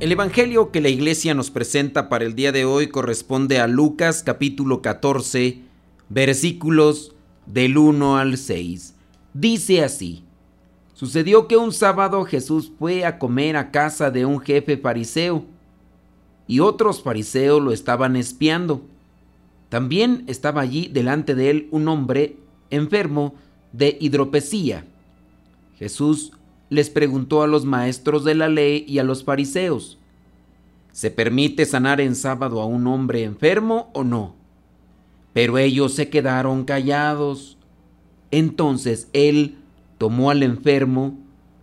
El Evangelio que la iglesia nos presenta para el día de hoy corresponde a Lucas capítulo 14, versículos del 1 al 6. Dice así, Sucedió que un sábado Jesús fue a comer a casa de un jefe fariseo, y otros fariseos lo estaban espiando. También estaba allí delante de él un hombre enfermo de hidropesía. Jesús les preguntó a los maestros de la ley y a los fariseos, ¿se permite sanar en sábado a un hombre enfermo o no? Pero ellos se quedaron callados. Entonces él tomó al enfermo,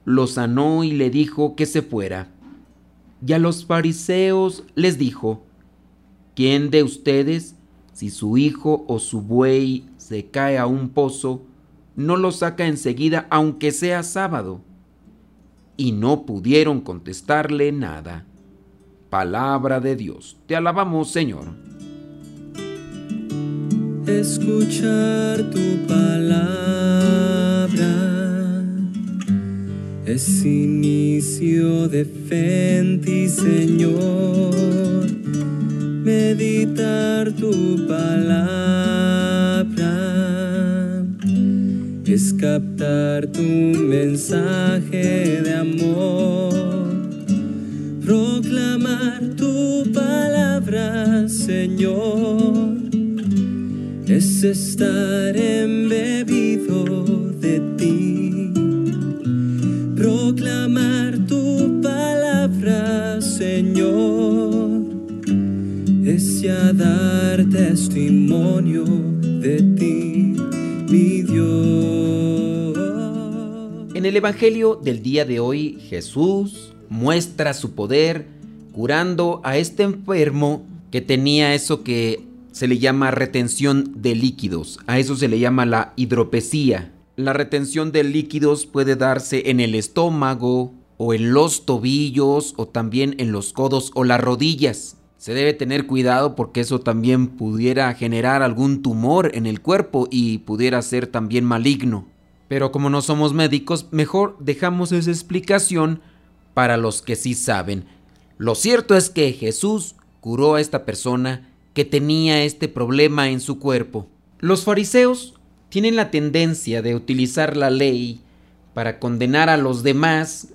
lo sanó y le dijo que se fuera. Y a los fariseos les dijo, ¿quién de ustedes, si su hijo o su buey se cae a un pozo, no lo saca enseguida aunque sea sábado? Y no pudieron contestarle nada. Palabra de Dios. Te alabamos, Señor. Escuchar tu palabra es inicio de fe Señor. Meditar tu palabra es captar tu mensaje de amor, proclamar tu palabra, Señor, es estar embebido de ti, proclamar tu palabra, Señor, es ya dar testimonio de ti, mi Dios. En el Evangelio del día de hoy, Jesús muestra su poder curando a este enfermo que tenía eso que se le llama retención de líquidos. A eso se le llama la hidropesía. La retención de líquidos puede darse en el estómago o en los tobillos o también en los codos o las rodillas. Se debe tener cuidado porque eso también pudiera generar algún tumor en el cuerpo y pudiera ser también maligno. Pero como no somos médicos, mejor dejamos esa explicación para los que sí saben. Lo cierto es que Jesús curó a esta persona que tenía este problema en su cuerpo. Los fariseos tienen la tendencia de utilizar la ley para condenar a los demás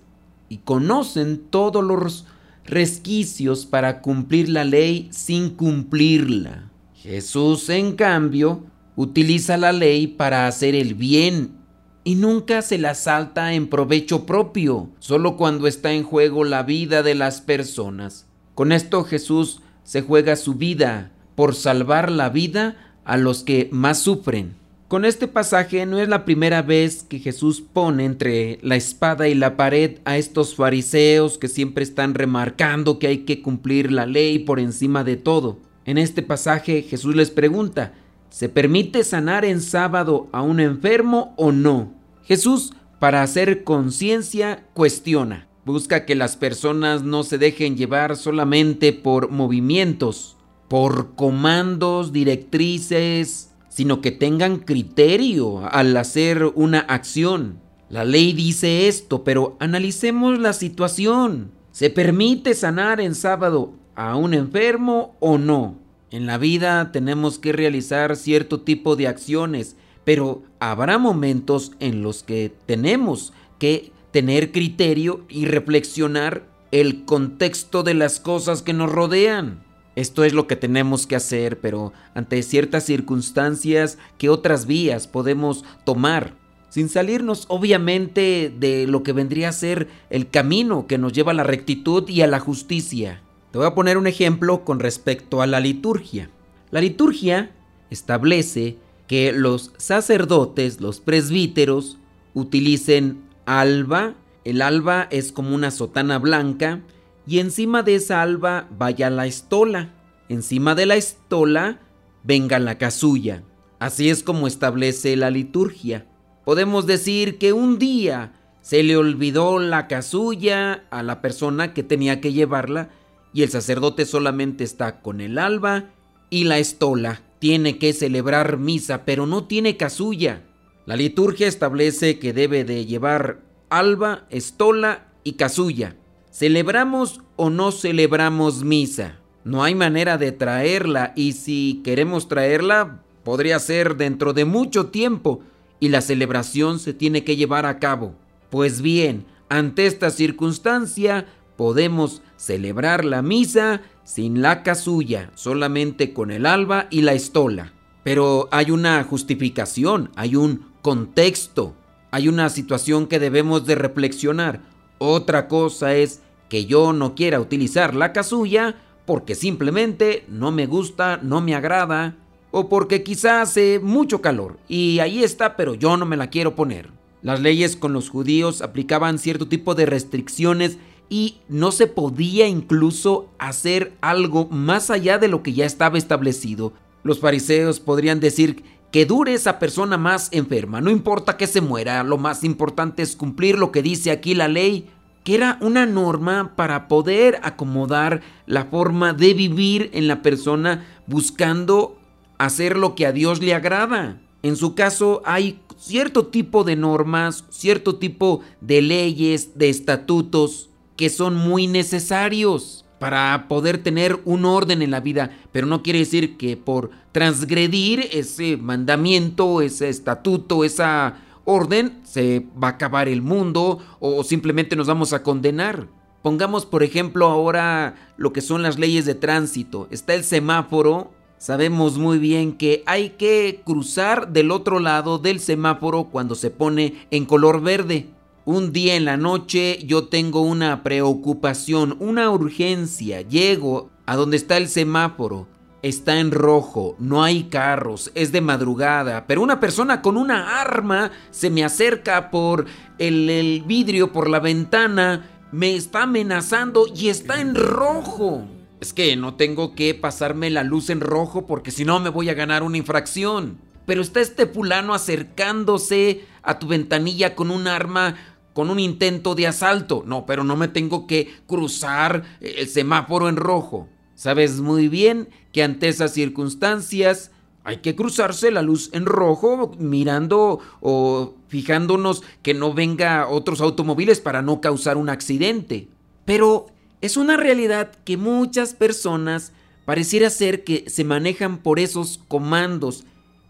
y conocen todos los resquicios para cumplir la ley sin cumplirla. Jesús, en cambio, utiliza la ley para hacer el bien y nunca se la salta en provecho propio, solo cuando está en juego la vida de las personas. Con esto Jesús se juega su vida por salvar la vida a los que más sufren. Con este pasaje no es la primera vez que Jesús pone entre la espada y la pared a estos fariseos que siempre están remarcando que hay que cumplir la ley por encima de todo. En este pasaje Jesús les pregunta, ¿Se permite sanar en sábado a un enfermo o no? Jesús, para hacer conciencia, cuestiona. Busca que las personas no se dejen llevar solamente por movimientos, por comandos, directrices, sino que tengan criterio al hacer una acción. La ley dice esto, pero analicemos la situación. ¿Se permite sanar en sábado a un enfermo o no? En la vida tenemos que realizar cierto tipo de acciones, pero habrá momentos en los que tenemos que tener criterio y reflexionar el contexto de las cosas que nos rodean. Esto es lo que tenemos que hacer, pero ante ciertas circunstancias, ¿qué otras vías podemos tomar? Sin salirnos obviamente de lo que vendría a ser el camino que nos lleva a la rectitud y a la justicia. Te voy a poner un ejemplo con respecto a la liturgia. La liturgia establece que los sacerdotes, los presbíteros, utilicen alba. El alba es como una sotana blanca y encima de esa alba vaya la estola. Encima de la estola venga la casulla. Así es como establece la liturgia. Podemos decir que un día se le olvidó la casulla a la persona que tenía que llevarla y el sacerdote solamente está con el alba y la estola. Tiene que celebrar misa, pero no tiene casulla. La liturgia establece que debe de llevar alba, estola y casulla. ¿Celebramos o no celebramos misa? No hay manera de traerla y si queremos traerla podría ser dentro de mucho tiempo y la celebración se tiene que llevar a cabo. Pues bien, ante esta circunstancia podemos celebrar la misa sin la casulla, solamente con el alba y la estola. Pero hay una justificación, hay un contexto, hay una situación que debemos de reflexionar. Otra cosa es que yo no quiera utilizar la casulla porque simplemente no me gusta, no me agrada, o porque quizás hace mucho calor y ahí está, pero yo no me la quiero poner. Las leyes con los judíos aplicaban cierto tipo de restricciones y no se podía incluso hacer algo más allá de lo que ya estaba establecido. Los fariseos podrían decir que dure esa persona más enferma, no importa que se muera, lo más importante es cumplir lo que dice aquí la ley, que era una norma para poder acomodar la forma de vivir en la persona buscando hacer lo que a Dios le agrada. En su caso hay cierto tipo de normas, cierto tipo de leyes, de estatutos que son muy necesarios para poder tener un orden en la vida, pero no quiere decir que por transgredir ese mandamiento, ese estatuto, esa orden, se va a acabar el mundo o simplemente nos vamos a condenar. Pongamos por ejemplo ahora lo que son las leyes de tránsito. Está el semáforo Sabemos muy bien que hay que cruzar del otro lado del semáforo cuando se pone en color verde. Un día en la noche yo tengo una preocupación, una urgencia. Llego a donde está el semáforo. Está en rojo, no hay carros, es de madrugada, pero una persona con una arma se me acerca por el, el vidrio, por la ventana, me está amenazando y está en rojo. Es que no tengo que pasarme la luz en rojo porque si no me voy a ganar una infracción. Pero está este fulano acercándose a tu ventanilla con un arma, con un intento de asalto. No, pero no me tengo que cruzar el semáforo en rojo. Sabes muy bien que ante esas circunstancias hay que cruzarse la luz en rojo mirando o fijándonos que no venga otros automóviles para no causar un accidente. Pero es una realidad que muchas personas pareciera ser que se manejan por esos comandos.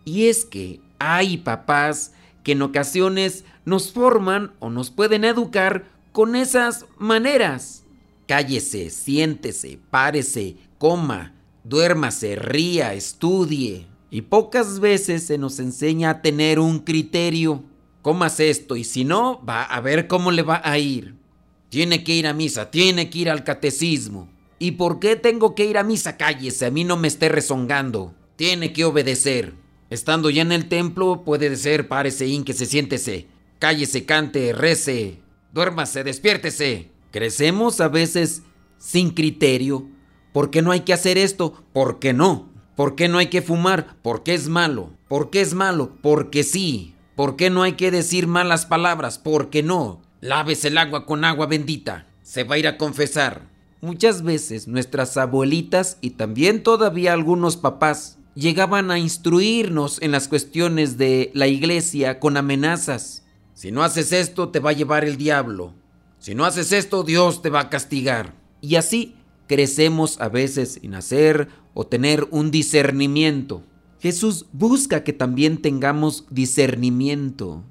Y es que hay papás que en ocasiones nos forman o nos pueden educar con esas maneras. Cállese, siéntese, párese, coma, duérmase, ría, estudie. Y pocas veces se nos enseña a tener un criterio. Comas esto y si no, va a ver cómo le va a ir. Tiene que ir a misa, tiene que ir al catecismo. ¿Y por qué tengo que ir a misa? Cállese, a mí no me esté rezongando. Tiene que obedecer. Estando ya en el templo, puede ser, párese, se siéntese. Cállese, cante, rece. Duérmase, despiértese. Crecemos a veces sin criterio. ¿Por qué no hay que hacer esto? ¿Por qué no? ¿Por qué no hay que fumar? Porque es malo. ¿Por qué es malo? Porque sí. ¿Por qué no hay que decir malas palabras? Porque no. Lávese el agua con agua bendita. Se va a ir a confesar. Muchas veces nuestras abuelitas y también todavía algunos papás llegaban a instruirnos en las cuestiones de la iglesia con amenazas. Si no haces esto, te va a llevar el diablo. Si no haces esto, Dios te va a castigar. Y así crecemos a veces sin hacer o tener un discernimiento. Jesús busca que también tengamos discernimiento.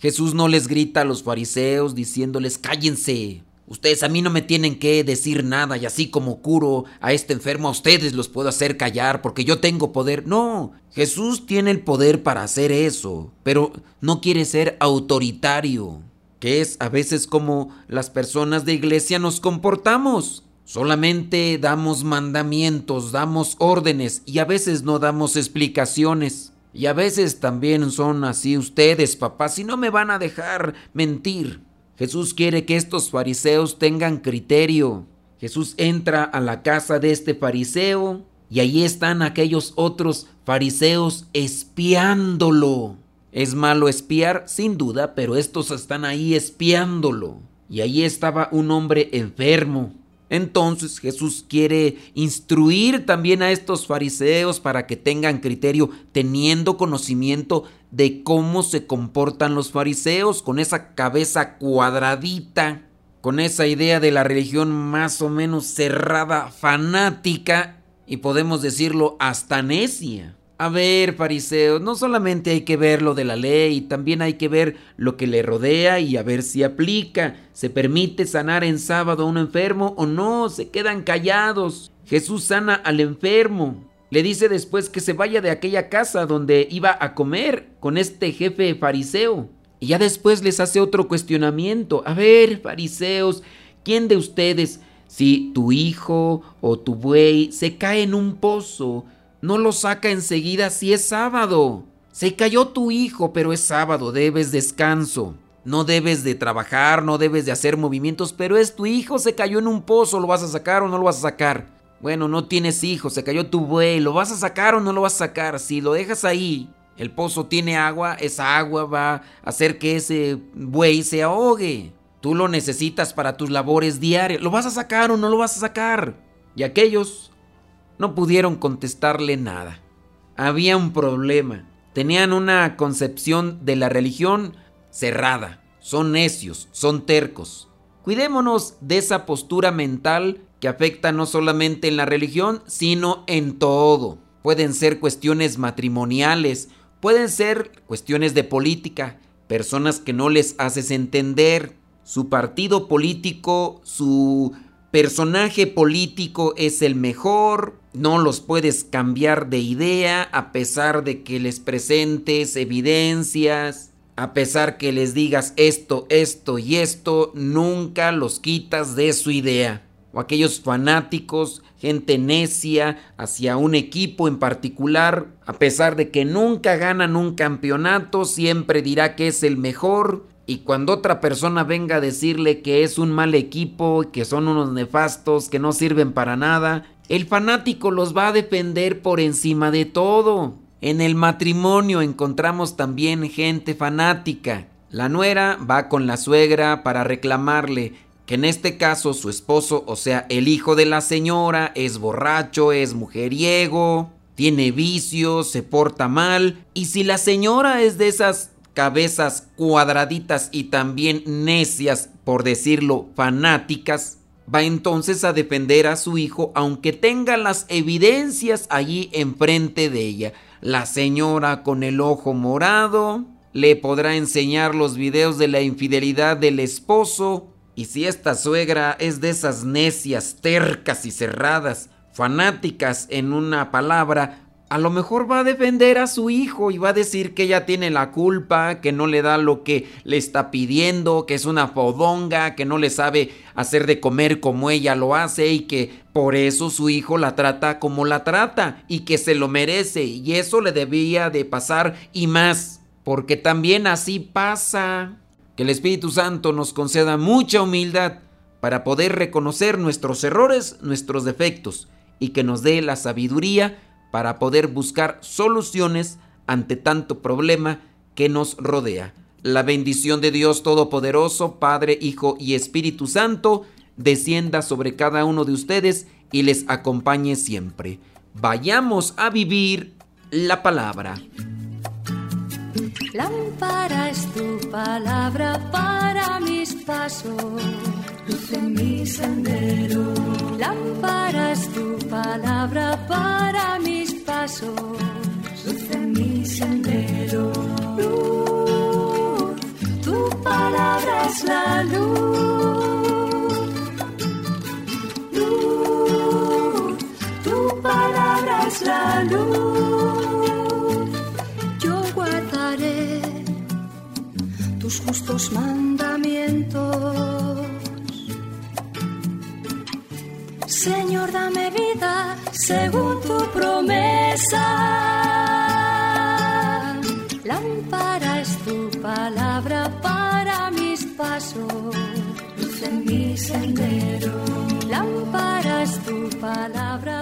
Jesús no les grita a los fariseos diciéndoles cállense. Ustedes a mí no me tienen que decir nada y así como curo a este enfermo a ustedes los puedo hacer callar porque yo tengo poder. No, Jesús tiene el poder para hacer eso, pero no quiere ser autoritario, que es a veces como las personas de iglesia nos comportamos. Solamente damos mandamientos, damos órdenes y a veces no damos explicaciones. Y a veces también son así ustedes, papás, y no me van a dejar mentir. Jesús quiere que estos fariseos tengan criterio. Jesús entra a la casa de este fariseo Y ahí están aquellos otros fariseos espiándolo. Es malo espiar, sin duda, pero estos están ahí espiándolo. Y ahí estaba un hombre enfermo. Entonces Jesús quiere instruir también a estos fariseos para que tengan criterio, teniendo conocimiento de cómo se comportan los fariseos con esa cabeza cuadradita, con esa idea de la religión más o menos cerrada, fanática y podemos decirlo hasta necia. A ver, fariseos, no solamente hay que ver lo de la ley, también hay que ver lo que le rodea y a ver si aplica. ¿Se permite sanar en sábado a un enfermo o no? Se quedan callados. Jesús sana al enfermo. Le dice después que se vaya de aquella casa donde iba a comer con este jefe fariseo. Y ya después les hace otro cuestionamiento. A ver, fariseos, ¿quién de ustedes, si tu hijo o tu buey se cae en un pozo, no lo saca enseguida si es sábado. Se cayó tu hijo, pero es sábado, debes descanso. No debes de trabajar, no debes de hacer movimientos, pero es tu hijo, se cayó en un pozo, ¿lo vas a sacar o no lo vas a sacar? Bueno, no tienes hijos, se cayó tu buey, ¿lo vas a sacar o no lo vas a sacar? Si lo dejas ahí, el pozo tiene agua, esa agua va a hacer que ese buey se ahogue. Tú lo necesitas para tus labores diarias, ¿lo vas a sacar o no lo vas a sacar? Y aquellos no pudieron contestarle nada. Había un problema. Tenían una concepción de la religión cerrada. Son necios, son tercos. Cuidémonos de esa postura mental que afecta no solamente en la religión, sino en todo. Pueden ser cuestiones matrimoniales, pueden ser cuestiones de política, personas que no les haces entender su partido político, su personaje político es el mejor, no los puedes cambiar de idea a pesar de que les presentes evidencias, a pesar que les digas esto, esto y esto, nunca los quitas de su idea. O aquellos fanáticos, gente necia hacia un equipo en particular, a pesar de que nunca ganan un campeonato, siempre dirá que es el mejor y cuando otra persona venga a decirle que es un mal equipo, que son unos nefastos, que no sirven para nada, el fanático los va a defender por encima de todo. En el matrimonio encontramos también gente fanática. La nuera va con la suegra para reclamarle que en este caso su esposo, o sea, el hijo de la señora, es borracho, es mujeriego, tiene vicios, se porta mal, y si la señora es de esas cabezas cuadraditas y también necias, por decirlo, fanáticas, va entonces a defender a su hijo aunque tenga las evidencias allí enfrente de ella. La señora con el ojo morado le podrá enseñar los videos de la infidelidad del esposo y si esta suegra es de esas necias, tercas y cerradas, fanáticas en una palabra, a lo mejor va a defender a su hijo y va a decir que ella tiene la culpa, que no le da lo que le está pidiendo, que es una fodonga, que no le sabe hacer de comer como ella lo hace y que por eso su hijo la trata como la trata y que se lo merece y eso le debía de pasar y más, porque también así pasa. Que el Espíritu Santo nos conceda mucha humildad para poder reconocer nuestros errores, nuestros defectos y que nos dé la sabiduría para poder buscar soluciones ante tanto problema que nos rodea. La bendición de Dios Todopoderoso, Padre, Hijo y Espíritu Santo, descienda sobre cada uno de ustedes y les acompañe siempre. Vayamos a vivir la palabra. Lámpara es tu palabra para mis pasos, luz en mi sendero. Lámpara es tu palabra para mis luz mi sendero. Luz, tu palabra es la luz. Luz, tu palabra es la luz. Yo guardaré tus justos mandamientos. Señor, dame vida según tu promesa. Lámpara es tu palabra para mis pasos, luz en mi sendero. Lámpara es tu palabra